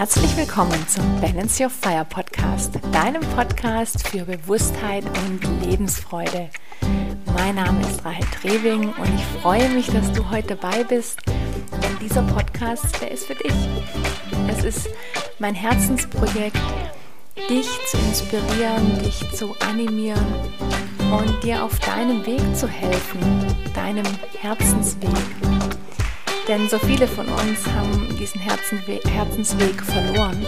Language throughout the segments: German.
Herzlich willkommen zum Balance Your Fire Podcast, deinem Podcast für Bewusstheit und Lebensfreude. Mein Name ist Rahel Trewing und ich freue mich, dass du heute dabei bist, denn dieser Podcast, der ist für dich. Es ist mein Herzensprojekt, dich zu inspirieren, dich zu animieren und dir auf deinem Weg zu helfen, deinem Herzensweg. Denn so viele von uns haben diesen Herzensweg verloren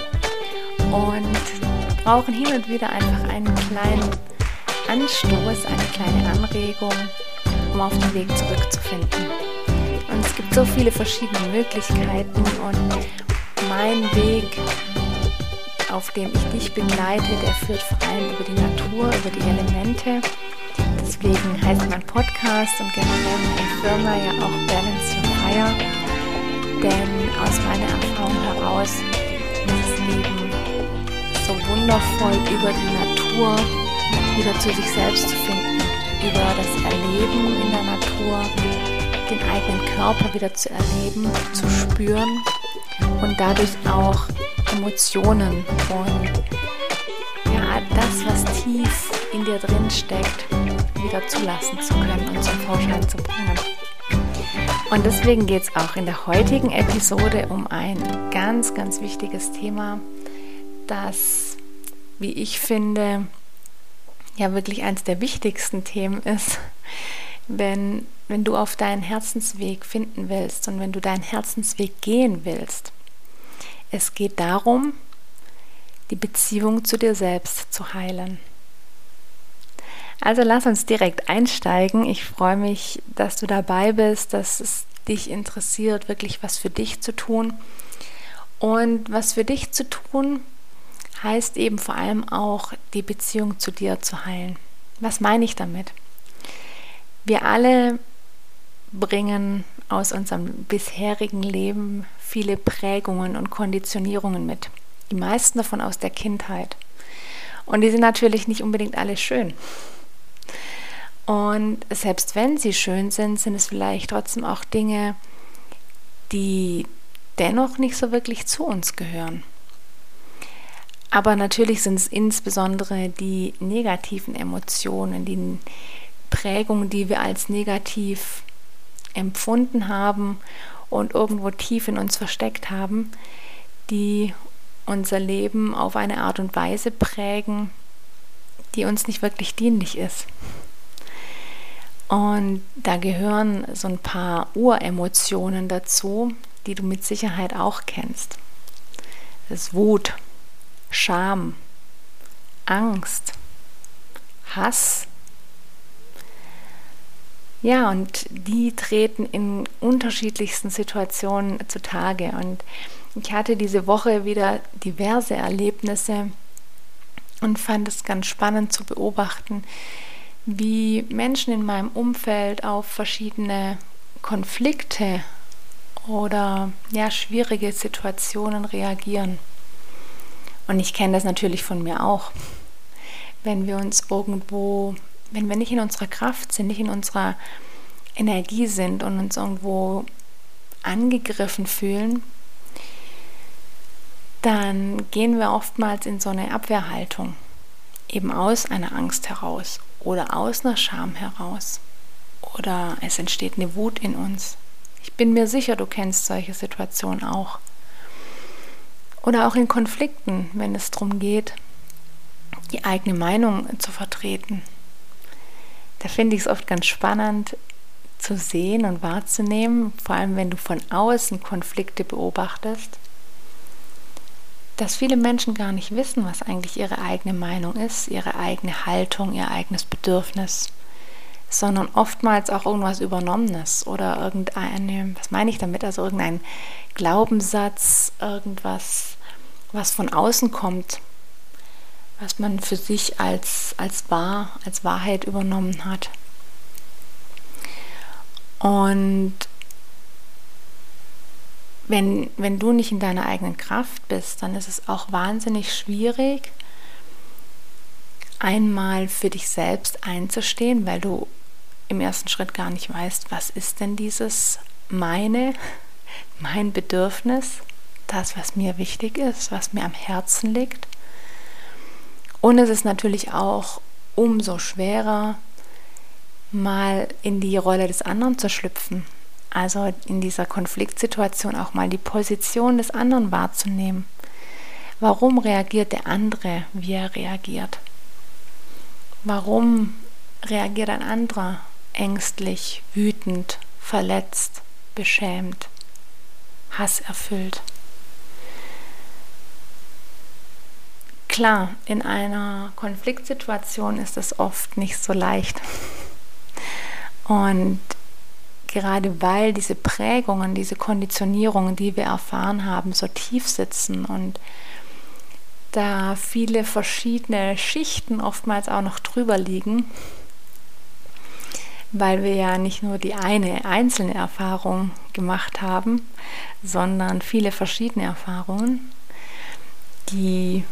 und brauchen hin und wieder einfach einen kleinen Anstoß, eine kleine Anregung, um auf den Weg zurückzufinden. Und es gibt so viele verschiedene Möglichkeiten und mein Weg, auf dem ich dich begleite, der führt vor allem über die Natur, über die Elemente. Deswegen heißt mein Podcast und generell meine Firma ja auch Balance Your Fire. Denn aus meiner Erfahrung heraus ist das Leben so wundervoll über die Natur wieder zu sich selbst zu finden, über das Erleben in der Natur, den eigenen Körper wieder zu erleben, zu spüren und dadurch auch Emotionen und ja, das, was tief in dir drin steckt, wieder zulassen zu können und zum Vorschein zu bringen. Und deswegen geht es auch in der heutigen Episode um ein ganz, ganz wichtiges Thema, das, wie ich finde, ja wirklich eines der wichtigsten Themen ist, wenn, wenn du auf deinen Herzensweg finden willst und wenn du deinen Herzensweg gehen willst. Es geht darum, die Beziehung zu dir selbst zu heilen. Also lass uns direkt einsteigen. Ich freue mich, dass du dabei bist, dass es dich interessiert, wirklich was für dich zu tun. Und was für dich zu tun, heißt eben vor allem auch die Beziehung zu dir zu heilen. Was meine ich damit? Wir alle bringen aus unserem bisherigen Leben viele Prägungen und Konditionierungen mit. Die meisten davon aus der Kindheit. Und die sind natürlich nicht unbedingt alle schön. Und selbst wenn sie schön sind, sind es vielleicht trotzdem auch Dinge, die dennoch nicht so wirklich zu uns gehören. Aber natürlich sind es insbesondere die negativen Emotionen, die Prägungen, die wir als negativ empfunden haben und irgendwo tief in uns versteckt haben, die unser Leben auf eine Art und Weise prägen, die uns nicht wirklich dienlich ist. Und da gehören so ein paar Uremotionen dazu, die du mit Sicherheit auch kennst. Das ist Wut, Scham, Angst, Hass. Ja, und die treten in unterschiedlichsten Situationen zutage. Und ich hatte diese Woche wieder diverse Erlebnisse und fand es ganz spannend zu beobachten, wie Menschen in meinem Umfeld auf verschiedene Konflikte oder ja, schwierige Situationen reagieren. Und ich kenne das natürlich von mir auch. Wenn wir uns irgendwo, wenn wir nicht in unserer Kraft sind, nicht in unserer Energie sind und uns irgendwo angegriffen fühlen, dann gehen wir oftmals in so eine Abwehrhaltung, eben aus einer Angst heraus oder aus einer Scham heraus. Oder es entsteht eine Wut in uns. Ich bin mir sicher, du kennst solche Situationen auch. Oder auch in Konflikten, wenn es darum geht, die eigene Meinung zu vertreten. Da finde ich es oft ganz spannend zu sehen und wahrzunehmen, vor allem wenn du von außen Konflikte beobachtest, dass viele Menschen gar nicht wissen, was eigentlich ihre eigene Meinung ist, ihre eigene Haltung, ihr eigenes Bedürfnis, sondern oftmals auch irgendwas Übernommenes oder irgendeine, was meine ich damit, also irgendein Glaubenssatz, irgendwas, was von außen kommt, was man für sich als, als wahr, als Wahrheit übernommen hat. Und wenn, wenn du nicht in deiner eigenen Kraft bist, dann ist es auch wahnsinnig schwierig, einmal für dich selbst einzustehen, weil du im ersten Schritt gar nicht weißt, was ist denn dieses meine, mein Bedürfnis, das, was mir wichtig ist, was mir am Herzen liegt. Und es ist natürlich auch umso schwerer, mal in die Rolle des anderen zu schlüpfen. Also in dieser Konfliktsituation auch mal die Position des anderen wahrzunehmen. Warum reagiert der andere, wie er reagiert? Warum reagiert ein anderer ängstlich, wütend, verletzt, beschämt, hasserfüllt? Klar, in einer Konfliktsituation ist es oft nicht so leicht. Und gerade weil diese Prägungen, diese Konditionierungen, die wir erfahren haben, so tief sitzen und da viele verschiedene Schichten oftmals auch noch drüber liegen, weil wir ja nicht nur die eine einzelne Erfahrung gemacht haben, sondern viele verschiedene Erfahrungen, die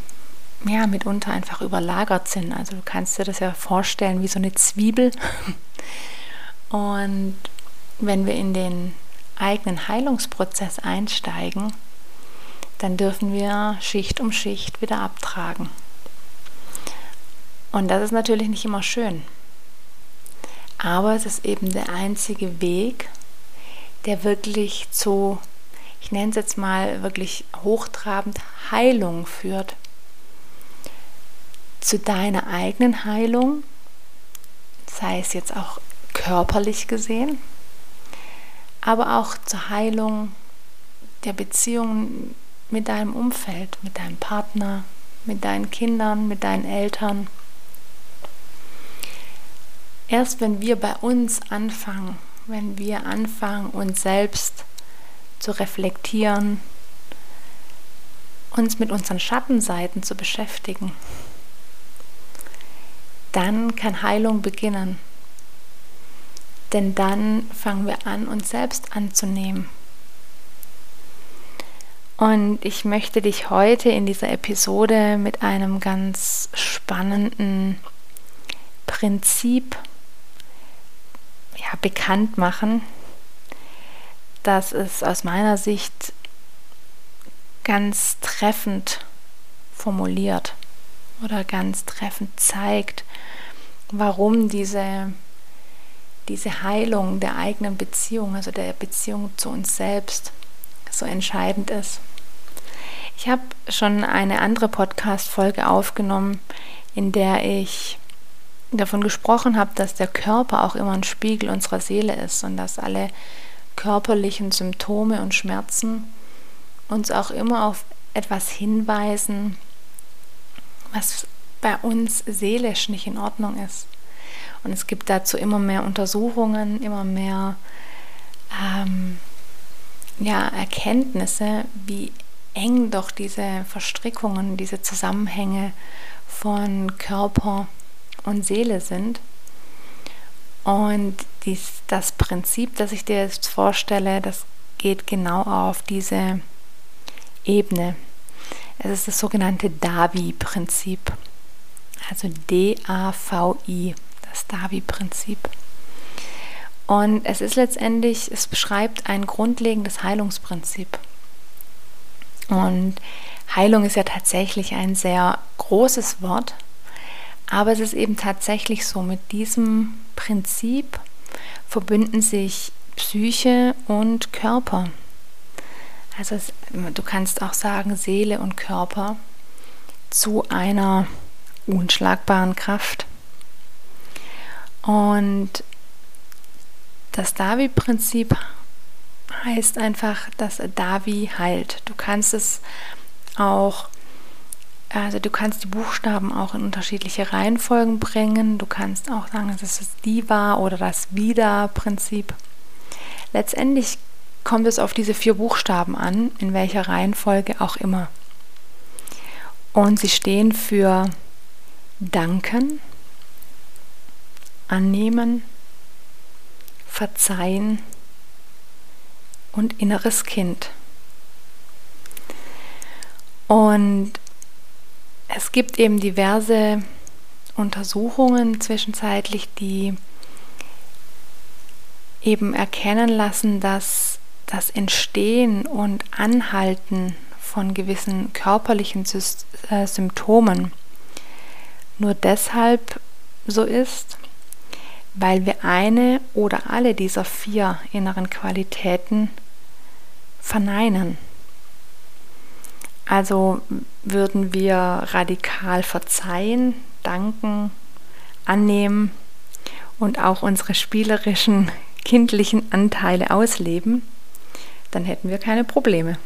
ja mitunter einfach überlagert sind. Also du kannst dir das ja vorstellen wie so eine Zwiebel. Und wenn wir in den eigenen Heilungsprozess einsteigen, dann dürfen wir Schicht um Schicht wieder abtragen. Und das ist natürlich nicht immer schön. Aber es ist eben der einzige Weg, der wirklich zu, ich nenne es jetzt mal wirklich hochtrabend, Heilung führt. Zu deiner eigenen Heilung, sei es jetzt auch körperlich gesehen, aber auch zur Heilung der Beziehungen mit deinem Umfeld, mit deinem Partner, mit deinen Kindern, mit deinen Eltern. Erst wenn wir bei uns anfangen, wenn wir anfangen, uns selbst zu reflektieren, uns mit unseren Schattenseiten zu beschäftigen, dann kann Heilung beginnen. Denn dann fangen wir an, uns selbst anzunehmen. Und ich möchte dich heute in dieser Episode mit einem ganz spannenden Prinzip ja, bekannt machen, das es aus meiner Sicht ganz treffend formuliert oder ganz treffend zeigt, warum diese, diese Heilung der eigenen Beziehung, also der Beziehung zu uns selbst, so entscheidend ist. Ich habe schon eine andere Podcast-Folge aufgenommen, in der ich davon gesprochen habe, dass der Körper auch immer ein Spiegel unserer Seele ist und dass alle körperlichen Symptome und Schmerzen uns auch immer auf etwas hinweisen, was bei uns seelisch nicht in Ordnung ist. Und es gibt dazu immer mehr Untersuchungen, immer mehr ähm, ja, Erkenntnisse, wie eng doch diese Verstrickungen, diese Zusammenhänge von Körper und Seele sind. Und dies, das Prinzip, das ich dir jetzt vorstelle, das geht genau auf diese Ebene. Es ist das sogenannte Davi-Prinzip. Also D-A-V-I, das Davi-Prinzip. Und es ist letztendlich, es beschreibt ein grundlegendes Heilungsprinzip. Und Heilung ist ja tatsächlich ein sehr großes Wort, aber es ist eben tatsächlich so, mit diesem Prinzip verbünden sich Psyche und Körper. Also es, du kannst auch sagen Seele und Körper zu einer unschlagbaren Kraft. Und das Davi-Prinzip heißt einfach, dass Davi heilt. Du kannst es auch, also du kannst die Buchstaben auch in unterschiedliche Reihenfolgen bringen. Du kannst auch sagen, es ist das Diva oder das Vida-Prinzip. Letztendlich kommt es auf diese vier Buchstaben an, in welcher Reihenfolge auch immer. Und sie stehen für Danken, Annehmen, Verzeihen, und inneres Kind. Und es gibt eben diverse Untersuchungen zwischenzeitlich, die eben erkennen lassen, dass das Entstehen und Anhalten von gewissen körperlichen äh, Symptomen nur deshalb so ist, weil wir eine oder alle dieser vier inneren Qualitäten verneinen. Also würden wir radikal verzeihen, danken, annehmen und auch unsere spielerischen kindlichen Anteile ausleben, dann hätten wir keine Probleme.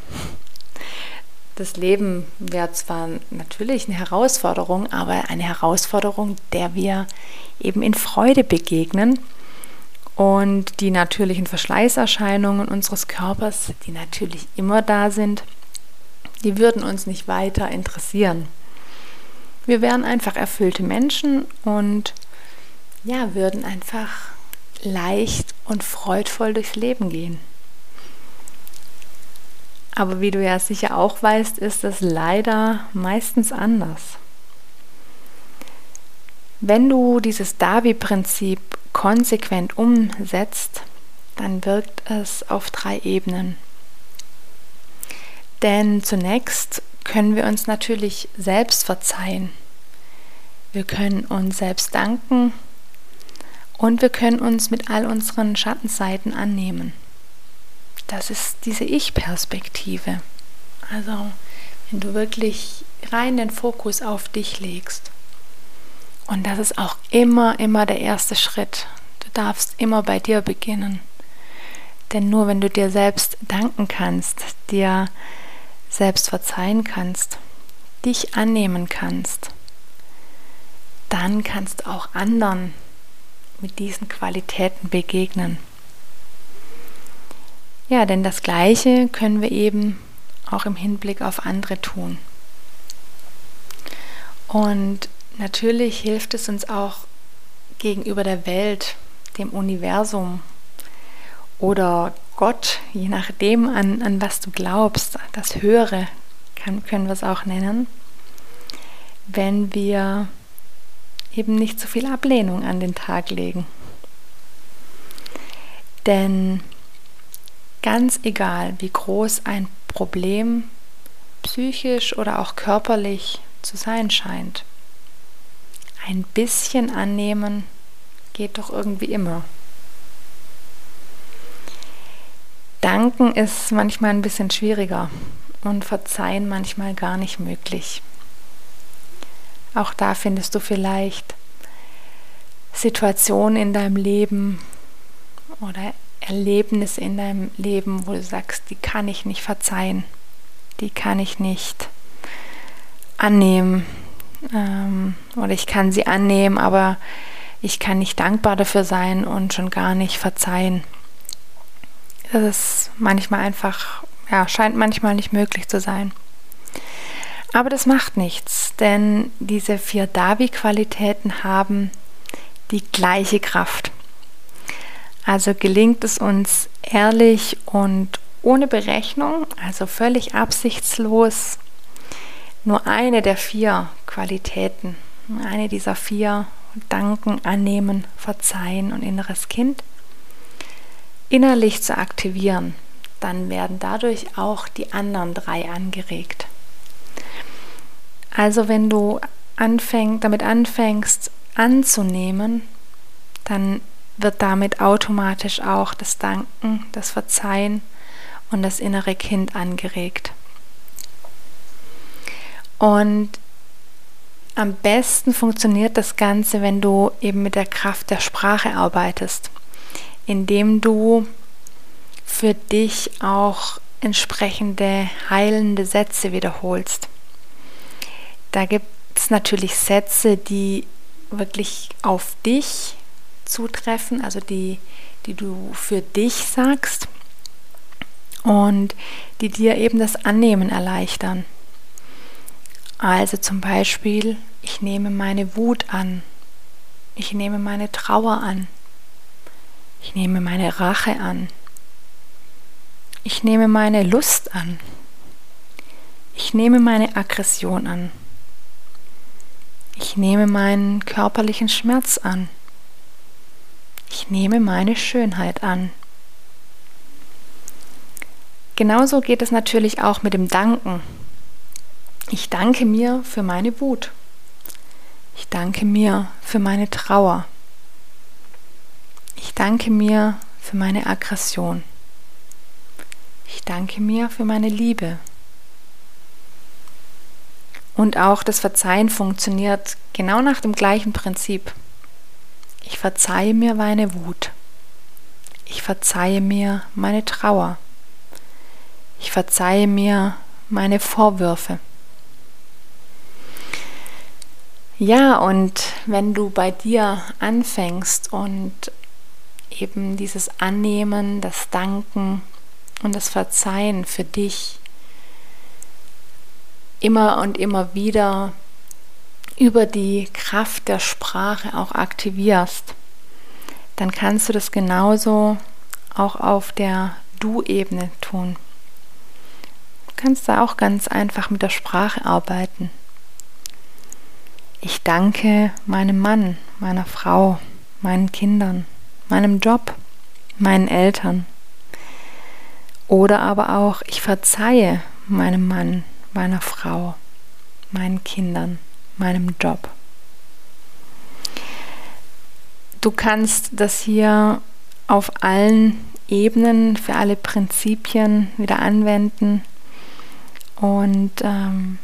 Das Leben wäre zwar natürlich eine Herausforderung, aber eine Herausforderung, der wir eben in Freude begegnen und die natürlichen Verschleißerscheinungen unseres Körpers, die natürlich immer da sind, die würden uns nicht weiter interessieren. Wir wären einfach erfüllte Menschen und ja, würden einfach leicht und freudvoll durchs Leben gehen. Aber wie du ja sicher auch weißt, ist es leider meistens anders. Wenn du dieses Davi-Prinzip konsequent umsetzt, dann wirkt es auf drei Ebenen. Denn zunächst können wir uns natürlich selbst verzeihen. Wir können uns selbst danken und wir können uns mit all unseren Schattenseiten annehmen das ist diese Ich-Perspektive. Also wenn du wirklich rein den Fokus auf dich legst. Und das ist auch immer, immer der erste Schritt. Du darfst immer bei dir beginnen. Denn nur wenn du dir selbst danken kannst, dir selbst verzeihen kannst, dich annehmen kannst, dann kannst du auch anderen mit diesen Qualitäten begegnen. Ja, denn das Gleiche können wir eben auch im Hinblick auf andere tun. Und natürlich hilft es uns auch gegenüber der Welt, dem Universum oder Gott, je nachdem, an, an was du glaubst, das Höhere kann, können wir es auch nennen, wenn wir eben nicht so viel Ablehnung an den Tag legen. Denn Ganz egal, wie groß ein Problem psychisch oder auch körperlich zu sein scheint. Ein bisschen annehmen geht doch irgendwie immer. Danken ist manchmal ein bisschen schwieriger und verzeihen manchmal gar nicht möglich. Auch da findest du vielleicht Situationen in deinem Leben oder Erlebnisse in deinem Leben, wo du sagst, die kann ich nicht verzeihen, die kann ich nicht annehmen ähm, oder ich kann sie annehmen, aber ich kann nicht dankbar dafür sein und schon gar nicht verzeihen. Das ist manchmal einfach, ja, scheint manchmal nicht möglich zu sein. Aber das macht nichts, denn diese vier Davi-Qualitäten haben die gleiche Kraft. Also gelingt es uns ehrlich und ohne Berechnung, also völlig absichtslos, nur eine der vier Qualitäten, eine dieser vier Danken, Annehmen, Verzeihen und inneres Kind innerlich zu aktivieren, dann werden dadurch auch die anderen drei angeregt. Also wenn du anfäng, damit anfängst anzunehmen, dann wird damit automatisch auch das Danken, das Verzeihen und das innere Kind angeregt. Und am besten funktioniert das Ganze, wenn du eben mit der Kraft der Sprache arbeitest, indem du für dich auch entsprechende heilende Sätze wiederholst. Da gibt es natürlich Sätze, die wirklich auf dich zutreffen, also die, die du für dich sagst und die dir eben das Annehmen erleichtern. Also zum Beispiel, ich nehme meine Wut an, ich nehme meine Trauer an, ich nehme meine Rache an, ich nehme meine Lust an, ich nehme meine Aggression an, ich nehme meinen körperlichen Schmerz an. Ich nehme meine Schönheit an. Genauso geht es natürlich auch mit dem Danken. Ich danke mir für meine Wut. Ich danke mir für meine Trauer. Ich danke mir für meine Aggression. Ich danke mir für meine Liebe. Und auch das Verzeihen funktioniert genau nach dem gleichen Prinzip. Ich verzeihe mir meine Wut. Ich verzeihe mir meine Trauer. Ich verzeihe mir meine Vorwürfe. Ja, und wenn du bei dir anfängst und eben dieses Annehmen, das Danken und das Verzeihen für dich immer und immer wieder über die Kraft der Sprache auch aktivierst, dann kannst du das genauso auch auf der Du-Ebene tun. Du kannst da auch ganz einfach mit der Sprache arbeiten. Ich danke meinem Mann, meiner Frau, meinen Kindern, meinem Job, meinen Eltern. Oder aber auch, ich verzeihe meinem Mann, meiner Frau, meinen Kindern, meinem Job. Du kannst das hier auf allen Ebenen, für alle Prinzipien wieder anwenden. Und ähm,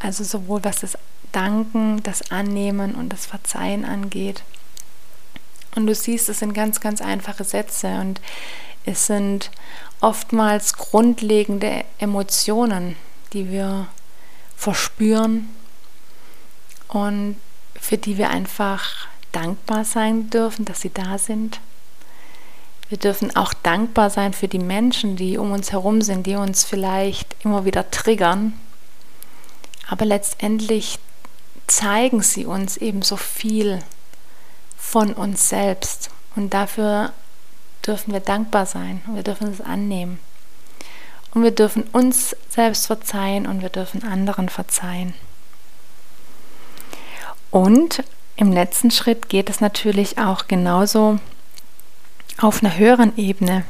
also sowohl was das Danken, das Annehmen und das Verzeihen angeht. Und du siehst, es sind ganz, ganz einfache Sätze und es sind oftmals grundlegende Emotionen, die wir verspüren und für die wir einfach dankbar sein dürfen, dass sie da sind. Wir dürfen auch dankbar sein für die Menschen, die um uns herum sind, die uns vielleicht immer wieder triggern. Aber letztendlich zeigen sie uns eben so viel von uns selbst. Und dafür dürfen wir dankbar sein und wir dürfen es annehmen. Und wir dürfen uns selbst verzeihen und wir dürfen anderen verzeihen. Und im letzten Schritt geht es natürlich auch genauso auf einer höheren Ebene.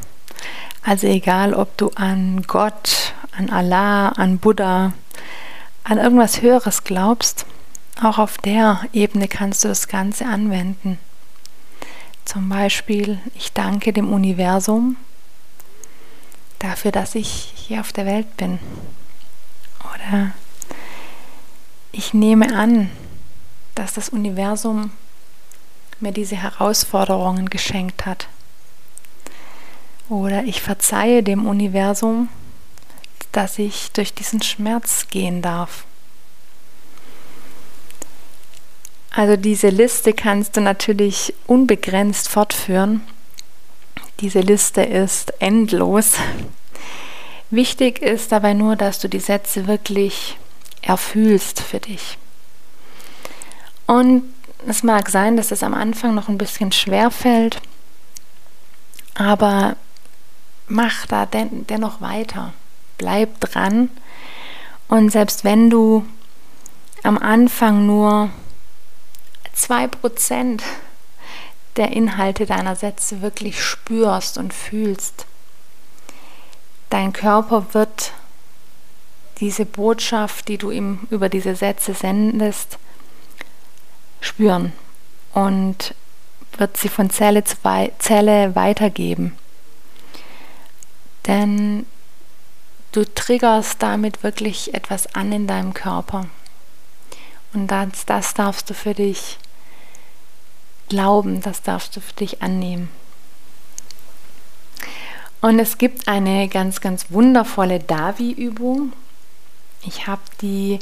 Also egal, ob du an Gott, an Allah, an Buddha, an irgendwas Höheres glaubst, auch auf der Ebene kannst du das Ganze anwenden. Zum Beispiel, ich danke dem Universum dafür, dass ich hier auf der Welt bin. Oder ich nehme an, dass das Universum mir diese Herausforderungen geschenkt hat. Oder ich verzeihe dem Universum, dass ich durch diesen Schmerz gehen darf. Also diese Liste kannst du natürlich unbegrenzt fortführen. Diese Liste ist endlos. Wichtig ist dabei nur, dass du die Sätze wirklich erfühlst für dich. Und es mag sein, dass es am Anfang noch ein bisschen schwer fällt, aber mach da den, dennoch weiter. Bleib dran. Und selbst wenn du am Anfang nur 2% der Inhalte deiner Sätze wirklich spürst und fühlst, dein Körper wird diese Botschaft, die du ihm über diese Sätze sendest, spüren und wird sie von Zelle zu Zelle weitergeben. Denn du triggerst damit wirklich etwas an in deinem Körper. Und das, das darfst du für dich glauben, das darfst du für dich annehmen. Und es gibt eine ganz, ganz wundervolle Davi-Übung. Ich habe die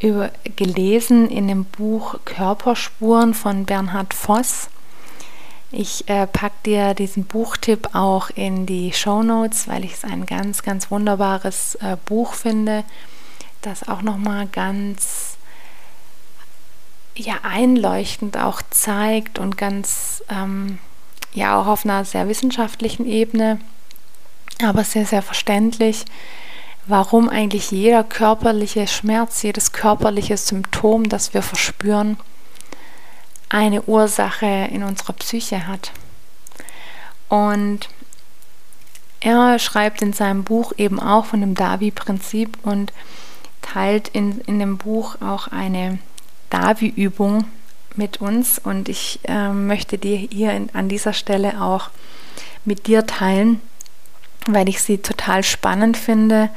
über, gelesen in dem Buch Körperspuren von Bernhard Voss. Ich äh, packe dir diesen Buchtipp auch in die Show Notes, weil ich es ein ganz, ganz wunderbares äh, Buch finde, das auch nochmal ganz ja einleuchtend auch zeigt und ganz ähm, ja auch auf einer sehr wissenschaftlichen Ebene, aber sehr, sehr verständlich, warum eigentlich jeder körperliche Schmerz, jedes körperliche Symptom, das wir verspüren, eine Ursache in unserer Psyche hat. Und er schreibt in seinem Buch eben auch von dem Davi-Prinzip und teilt in, in dem Buch auch eine Davi-Übung mit uns. Und ich äh, möchte dir hier in, an dieser Stelle auch mit dir teilen, weil ich sie total spannend finde.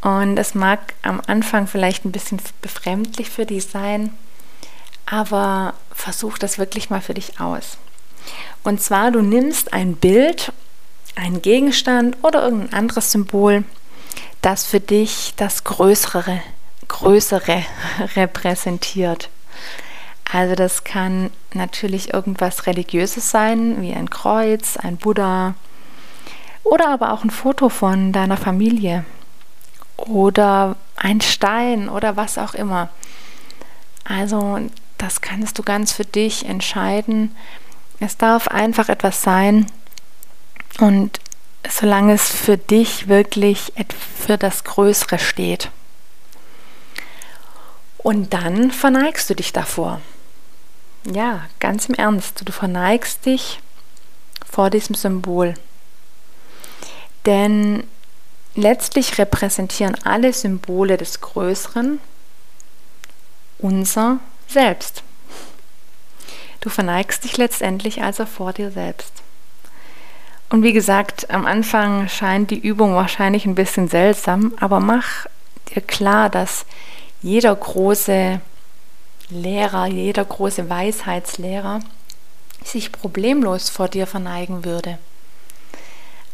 Und es mag am Anfang vielleicht ein bisschen befremdlich für dich sein, aber versuch das wirklich mal für dich aus. Und zwar, du nimmst ein Bild, einen Gegenstand oder irgendein anderes Symbol, das für dich das Größere, Größere repräsentiert. Also das kann natürlich irgendwas Religiöses sein, wie ein Kreuz, ein Buddha oder aber auch ein Foto von deiner Familie oder ein Stein oder was auch immer. Also das kannst du ganz für dich entscheiden. Es darf einfach etwas sein und solange es für dich wirklich für das Größere steht. Und dann verneigst du dich davor. Ja, ganz im Ernst, du verneigst dich vor diesem Symbol. Denn letztlich repräsentieren alle Symbole des Größeren unser Selbst. Du verneigst dich letztendlich also vor dir selbst. Und wie gesagt, am Anfang scheint die Übung wahrscheinlich ein bisschen seltsam, aber mach dir klar, dass jeder große Lehrer, jeder große Weisheitslehrer sich problemlos vor dir verneigen würde.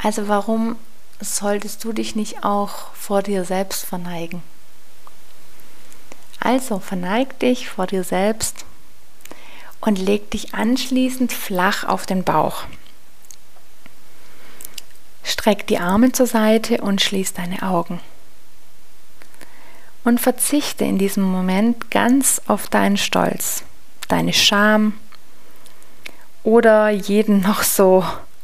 Also warum solltest du dich nicht auch vor dir selbst verneigen? Also verneig dich vor dir selbst und leg dich anschließend flach auf den Bauch. Streck die Arme zur Seite und schließ deine Augen. Und verzichte in diesem Moment ganz auf deinen Stolz, deine Scham oder jeden noch so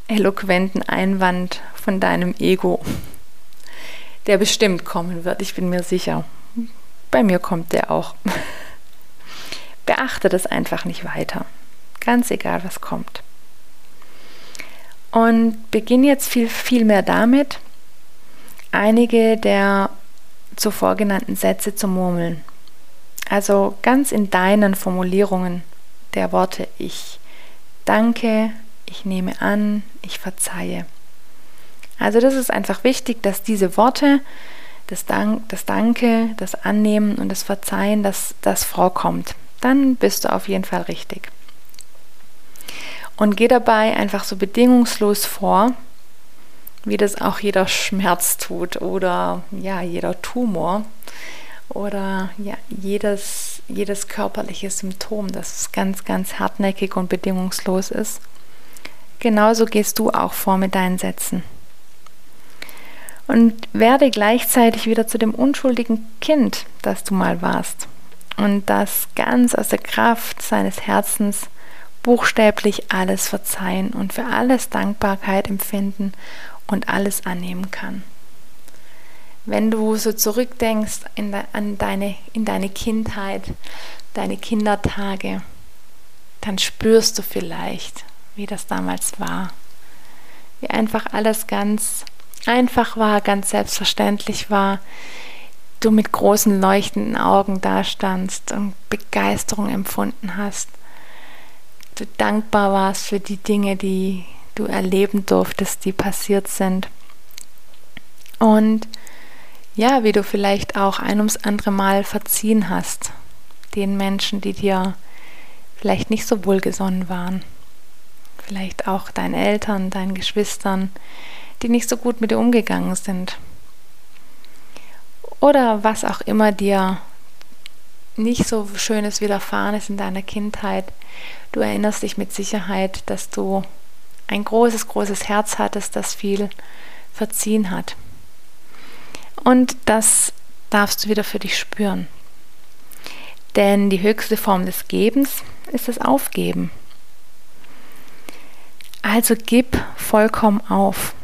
eloquenten Einwand von deinem Ego, der bestimmt kommen wird, ich bin mir sicher. Bei mir kommt der auch. Beachte das einfach nicht weiter, ganz egal was kommt. Und beginn jetzt viel, viel mehr damit, einige der zuvor genannten Sätze zu murmeln. Also ganz in deinen Formulierungen der Worte ich danke, ich nehme an, ich verzeihe. Also das ist einfach wichtig, dass diese Worte, das, Dank, das Danke, das Annehmen und das Verzeihen, dass das vorkommt. Dann bist du auf jeden Fall richtig. Und geh dabei einfach so bedingungslos vor, wie das auch jeder Schmerz tut oder ja, jeder Tumor oder ja, jedes, jedes körperliche Symptom, das ganz, ganz hartnäckig und bedingungslos ist. Genauso gehst du auch vor mit deinen Sätzen. Und werde gleichzeitig wieder zu dem unschuldigen Kind, das du mal warst. Und das ganz aus der Kraft seines Herzens buchstäblich alles verzeihen und für alles Dankbarkeit empfinden und alles annehmen kann. Wenn du so zurückdenkst in de, an deine, in deine Kindheit, deine Kindertage, dann spürst du vielleicht, wie das damals war. Wie einfach alles ganz einfach war, ganz selbstverständlich war. Du mit großen leuchtenden Augen dastandst und Begeisterung empfunden hast du dankbar warst für die Dinge, die du erleben durftest, die passiert sind. Und ja, wie du vielleicht auch ein ums andere Mal verziehen hast, den Menschen, die dir vielleicht nicht so wohlgesonnen waren. Vielleicht auch deinen Eltern, deinen Geschwistern, die nicht so gut mit dir umgegangen sind. Oder was auch immer dir nicht so Schönes widerfahren ist in deiner Kindheit. Du erinnerst dich mit Sicherheit, dass du ein großes, großes Herz hattest, das viel verziehen hat. Und das darfst du wieder für dich spüren. Denn die höchste Form des Gebens ist das Aufgeben. Also gib vollkommen auf.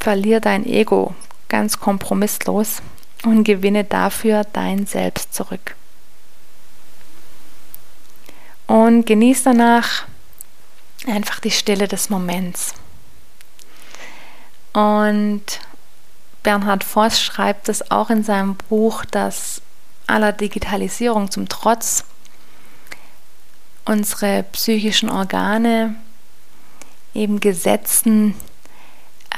Verlier dein Ego ganz kompromisslos und gewinne dafür dein Selbst zurück. Und genieß danach einfach die Stille des Moments. Und Bernhard Voss schreibt es auch in seinem Buch, dass aller Digitalisierung zum Trotz unsere psychischen Organe eben Gesetzen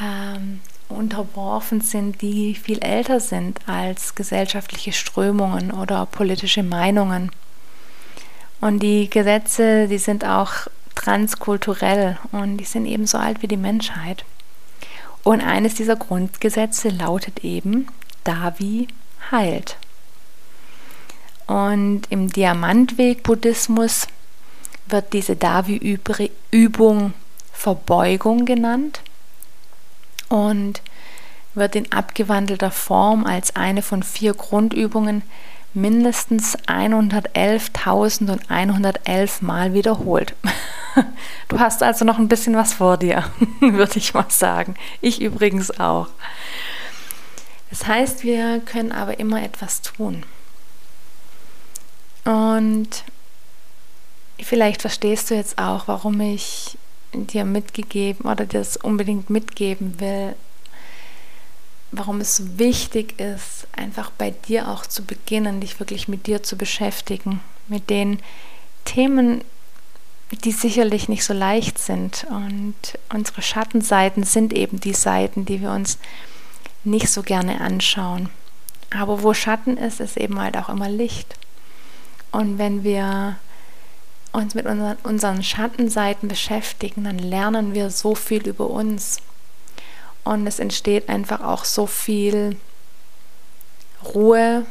ähm, unterworfen sind, die viel älter sind als gesellschaftliche Strömungen oder politische Meinungen. Und die Gesetze, die sind auch transkulturell und die sind ebenso alt wie die Menschheit. Und eines dieser Grundgesetze lautet eben, Davi heilt. Und im Diamantweg-Buddhismus wird diese Davi-Übung Verbeugung genannt und wird in abgewandelter Form als eine von vier Grundübungen mindestens 111.111 Mal wiederholt. Du hast also noch ein bisschen was vor dir, würde ich mal sagen. Ich übrigens auch. Das heißt, wir können aber immer etwas tun. Und vielleicht verstehst du jetzt auch, warum ich dir mitgegeben oder dir das unbedingt mitgeben will, warum es wichtig ist, einfach bei dir auch zu beginnen, dich wirklich mit dir zu beschäftigen, mit den Themen, die sicherlich nicht so leicht sind. Und unsere Schattenseiten sind eben die Seiten, die wir uns nicht so gerne anschauen. Aber wo Schatten ist, ist eben halt auch immer Licht. Und wenn wir uns mit unseren, unseren Schattenseiten beschäftigen, dann lernen wir so viel über uns. Und es entsteht einfach auch so viel Ruhe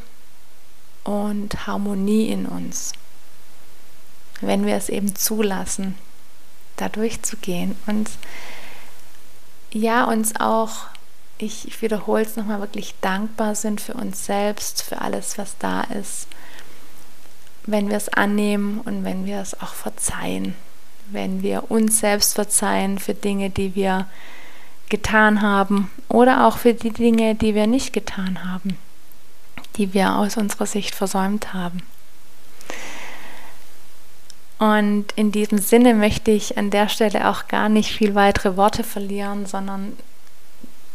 und Harmonie in uns, wenn wir es eben zulassen, da durchzugehen. Und ja, uns auch, ich, wiederhole es nochmal, wirklich dankbar sind für uns selbst, für alles, was da ist wenn wir es annehmen und wenn wir es auch verzeihen, wenn wir uns selbst verzeihen für Dinge, die wir getan haben oder auch für die Dinge, die wir nicht getan haben, die wir aus unserer Sicht versäumt haben. Und in diesem Sinne möchte ich an der Stelle auch gar nicht viel weitere Worte verlieren, sondern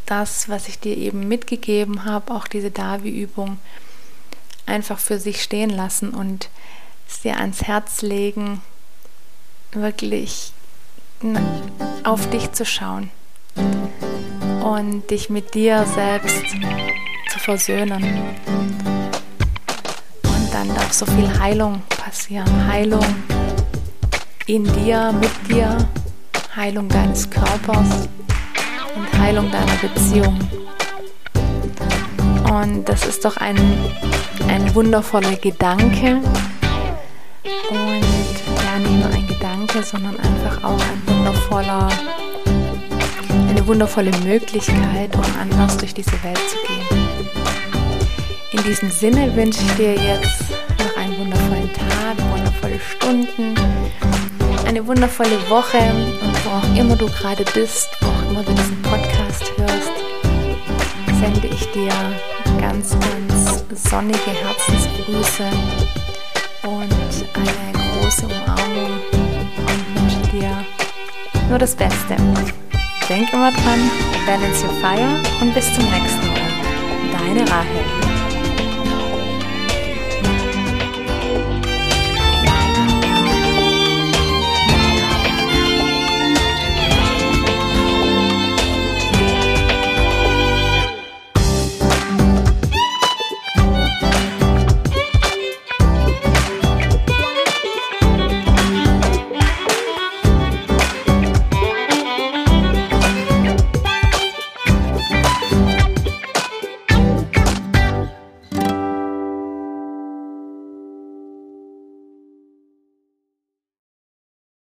das, was ich dir eben mitgegeben habe, auch diese Davi-Übung, einfach für sich stehen lassen und es dir ans Herz legen, wirklich auf dich zu schauen und dich mit dir selbst zu versöhnen. Und dann darf so viel Heilung passieren. Heilung in dir, mit dir, Heilung deines Körpers und Heilung deiner Beziehung. Und das ist doch ein, ein wundervoller Gedanke. Und ja, nicht nur ein Gedanke, sondern einfach auch ein wundervoller, eine wundervolle Möglichkeit, um anders durch diese Welt zu gehen. In diesem Sinne wünsche ich dir jetzt noch einen wundervollen Tag, wundervolle Stunden, eine wundervolle Woche und wo auch immer du gerade bist, wo auch immer du diesen Podcast hörst, sende ich dir ganz, ganz sonnige Herzensgrüße und eine große Umarmung und wünsche dir nur das Beste. Denk immer dran, balance your fire und bis zum nächsten Mal. Deine Rahel.